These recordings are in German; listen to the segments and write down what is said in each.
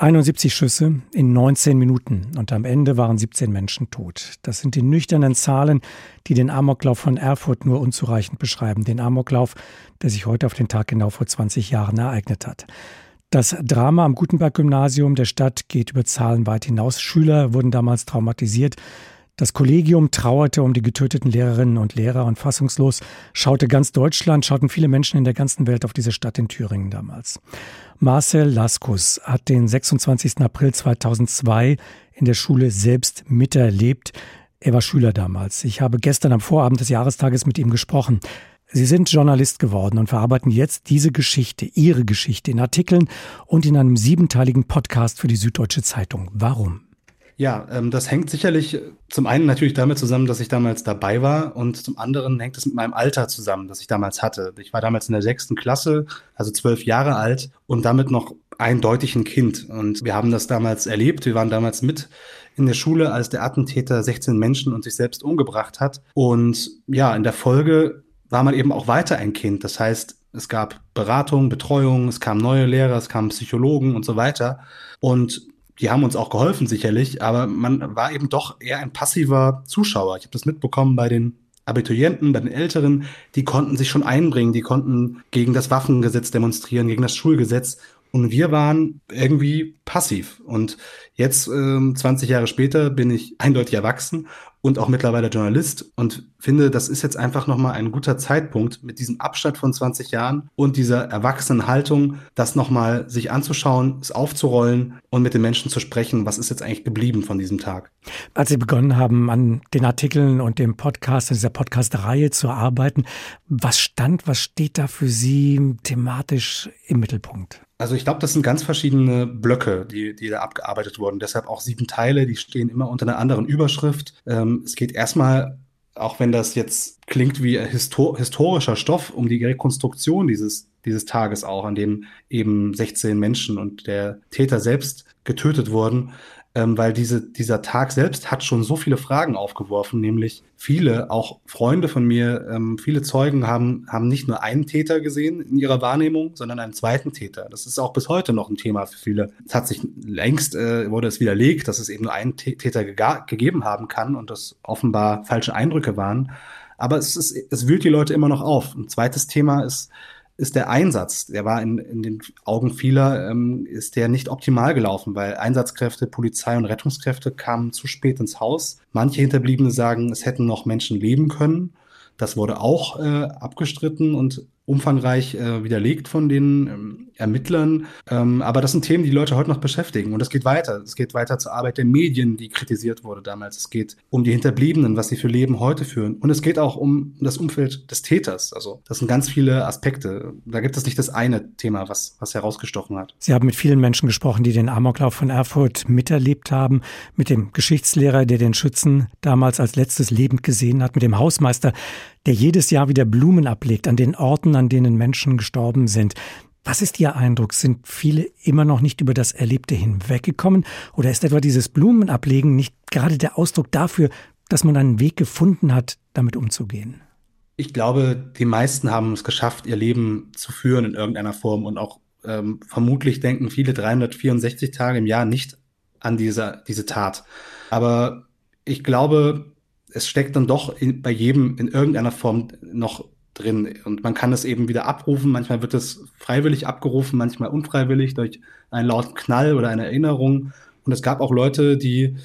71 Schüsse in 19 Minuten und am Ende waren 17 Menschen tot. Das sind die nüchternen Zahlen, die den Amoklauf von Erfurt nur unzureichend beschreiben. Den Amoklauf, der sich heute auf den Tag genau vor 20 Jahren ereignet hat. Das Drama am Gutenberg-Gymnasium der Stadt geht über Zahlen weit hinaus. Schüler wurden damals traumatisiert. Das Kollegium trauerte um die getöteten Lehrerinnen und Lehrer und fassungslos schaute ganz Deutschland, schauten viele Menschen in der ganzen Welt auf diese Stadt in Thüringen damals. Marcel Laskus hat den 26. April 2002 in der Schule selbst miterlebt. Er war Schüler damals. Ich habe gestern am Vorabend des Jahrestages mit ihm gesprochen. Sie sind Journalist geworden und verarbeiten jetzt diese Geschichte, Ihre Geschichte in Artikeln und in einem siebenteiligen Podcast für die Süddeutsche Zeitung. Warum? Ja, ähm, das hängt sicherlich zum einen natürlich damit zusammen, dass ich damals dabei war und zum anderen hängt es mit meinem Alter zusammen, das ich damals hatte. Ich war damals in der sechsten Klasse, also zwölf Jahre alt und damit noch eindeutig ein Kind. Und wir haben das damals erlebt. Wir waren damals mit in der Schule, als der Attentäter 16 Menschen und sich selbst umgebracht hat. Und ja, in der Folge war man eben auch weiter ein Kind. Das heißt, es gab Beratung, Betreuung, es kamen neue Lehrer, es kamen Psychologen und so weiter. Und die haben uns auch geholfen sicherlich, aber man war eben doch eher ein passiver Zuschauer. Ich habe das mitbekommen bei den Abiturienten, bei den Älteren, die konnten sich schon einbringen, die konnten gegen das Waffengesetz demonstrieren, gegen das Schulgesetz. Und wir waren irgendwie passiv. Und jetzt, äh, 20 Jahre später, bin ich eindeutig erwachsen und auch mittlerweile Journalist und finde, das ist jetzt einfach nochmal ein guter Zeitpunkt mit diesem Abstand von 20 Jahren und dieser erwachsenen Haltung, das nochmal sich anzuschauen, es aufzurollen und mit den Menschen zu sprechen, was ist jetzt eigentlich geblieben von diesem Tag. Als Sie begonnen haben, an den Artikeln und dem Podcast, an dieser Podcast-Reihe zu arbeiten, was stand, was steht da für Sie thematisch im Mittelpunkt? Also ich glaube, das sind ganz verschiedene Blöcke, die, die da abgearbeitet wurden. Deshalb auch sieben Teile, die stehen immer unter einer anderen Überschrift. Ähm, es geht erstmal, auch wenn das jetzt klingt wie histor historischer Stoff, um die Rekonstruktion dieses, dieses Tages auch, an dem eben 16 Menschen und der Täter selbst getötet wurden ähm, weil diese, dieser Tag selbst hat schon so viele Fragen aufgeworfen, nämlich viele, auch Freunde von mir, ähm, viele Zeugen haben, haben nicht nur einen Täter gesehen in ihrer Wahrnehmung, sondern einen zweiten Täter. Das ist auch bis heute noch ein Thema für viele. Es hat sich längst, äh, wurde es widerlegt, dass es eben nur einen Täter gegeben haben kann und das offenbar falsche Eindrücke waren. Aber es, ist, es wühlt die Leute immer noch auf. Ein zweites Thema ist, ist der Einsatz, der war in, in den Augen vieler, ähm, ist der nicht optimal gelaufen, weil Einsatzkräfte, Polizei und Rettungskräfte kamen zu spät ins Haus. Manche Hinterbliebene sagen, es hätten noch Menschen leben können. Das wurde auch äh, abgestritten und umfangreich äh, widerlegt von den ähm, Ermittlern. Ähm, aber das sind Themen, die, Leute heute noch beschäftigen. Und es geht weiter. Es geht weiter zur Arbeit der Medien, die kritisiert wurde damals. Es geht um die Hinterbliebenen, was sie für Leben heute führen. Und es geht auch um das Umfeld des Täters. Also das sind ganz viele Aspekte. Da gibt es nicht das eine Thema, was, was herausgestochen hat. Sie haben mit vielen Menschen gesprochen, die den Amoklauf von Erfurt miterlebt haben, mit dem Geschichtslehrer, der den Schützen damals als letztes lebend gesehen hat, mit dem Hausmeister, der jedes Jahr wieder Blumen ablegt an den Orten, an denen Menschen gestorben sind. Was ist Ihr Eindruck? Sind viele immer noch nicht über das Erlebte hinweggekommen? Oder ist etwa dieses Blumenablegen nicht gerade der Ausdruck dafür, dass man einen Weg gefunden hat, damit umzugehen? Ich glaube, die meisten haben es geschafft, ihr Leben zu führen in irgendeiner Form und auch ähm, vermutlich denken viele 364 Tage im Jahr nicht an diese, diese Tat. Aber ich glaube, es steckt dann doch in, bei jedem in irgendeiner Form noch drin. Und man kann es eben wieder abrufen. Manchmal wird es freiwillig abgerufen, manchmal unfreiwillig durch einen lauten Knall oder eine Erinnerung. Und es gab auch Leute, die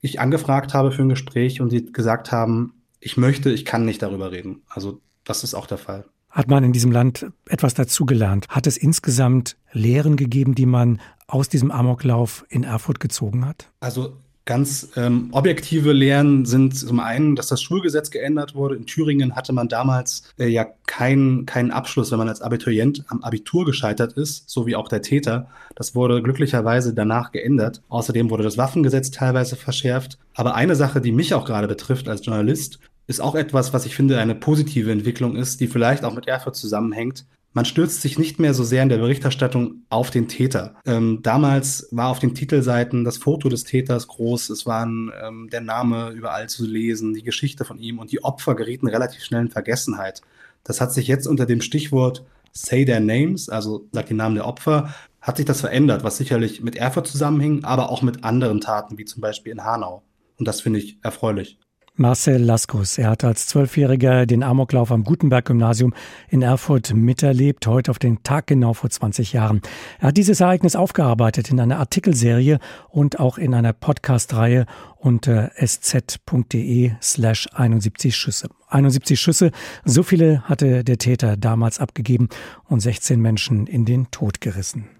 ich angefragt habe für ein Gespräch und die gesagt haben, ich möchte, ich kann nicht darüber reden. Also das ist auch der Fall. Hat man in diesem Land etwas dazugelernt? Hat es insgesamt Lehren gegeben, die man aus diesem Amoklauf in Erfurt gezogen hat? Also Ganz ähm, objektive Lehren sind zum einen, dass das Schulgesetz geändert wurde. In Thüringen hatte man damals äh, ja keinen keinen Abschluss, wenn man als Abiturient am Abitur gescheitert ist, so wie auch der Täter. Das wurde glücklicherweise danach geändert. Außerdem wurde das Waffengesetz teilweise verschärft. Aber eine Sache, die mich auch gerade betrifft als Journalist, ist auch etwas, was ich finde eine positive Entwicklung ist, die vielleicht auch mit Erfurt zusammenhängt man stürzt sich nicht mehr so sehr in der Berichterstattung auf den Täter. Ähm, damals war auf den Titelseiten das Foto des Täters groß, es war ähm, der Name überall zu lesen, die Geschichte von ihm und die Opfer gerieten relativ schnell in Vergessenheit. Das hat sich jetzt unter dem Stichwort Say Their Names, also sagt die Namen der Opfer, hat sich das verändert, was sicherlich mit Erfurt zusammenhing, aber auch mit anderen Taten, wie zum Beispiel in Hanau. Und das finde ich erfreulich. Marcel Laskus. Er hat als Zwölfjähriger den Amoklauf am Gutenberg-Gymnasium in Erfurt miterlebt, heute auf den Tag genau vor 20 Jahren. Er hat dieses Ereignis aufgearbeitet in einer Artikelserie und auch in einer Podcast-Reihe unter sz.de slash 71 Schüsse. 71 Schüsse, so viele hatte der Täter damals abgegeben und 16 Menschen in den Tod gerissen.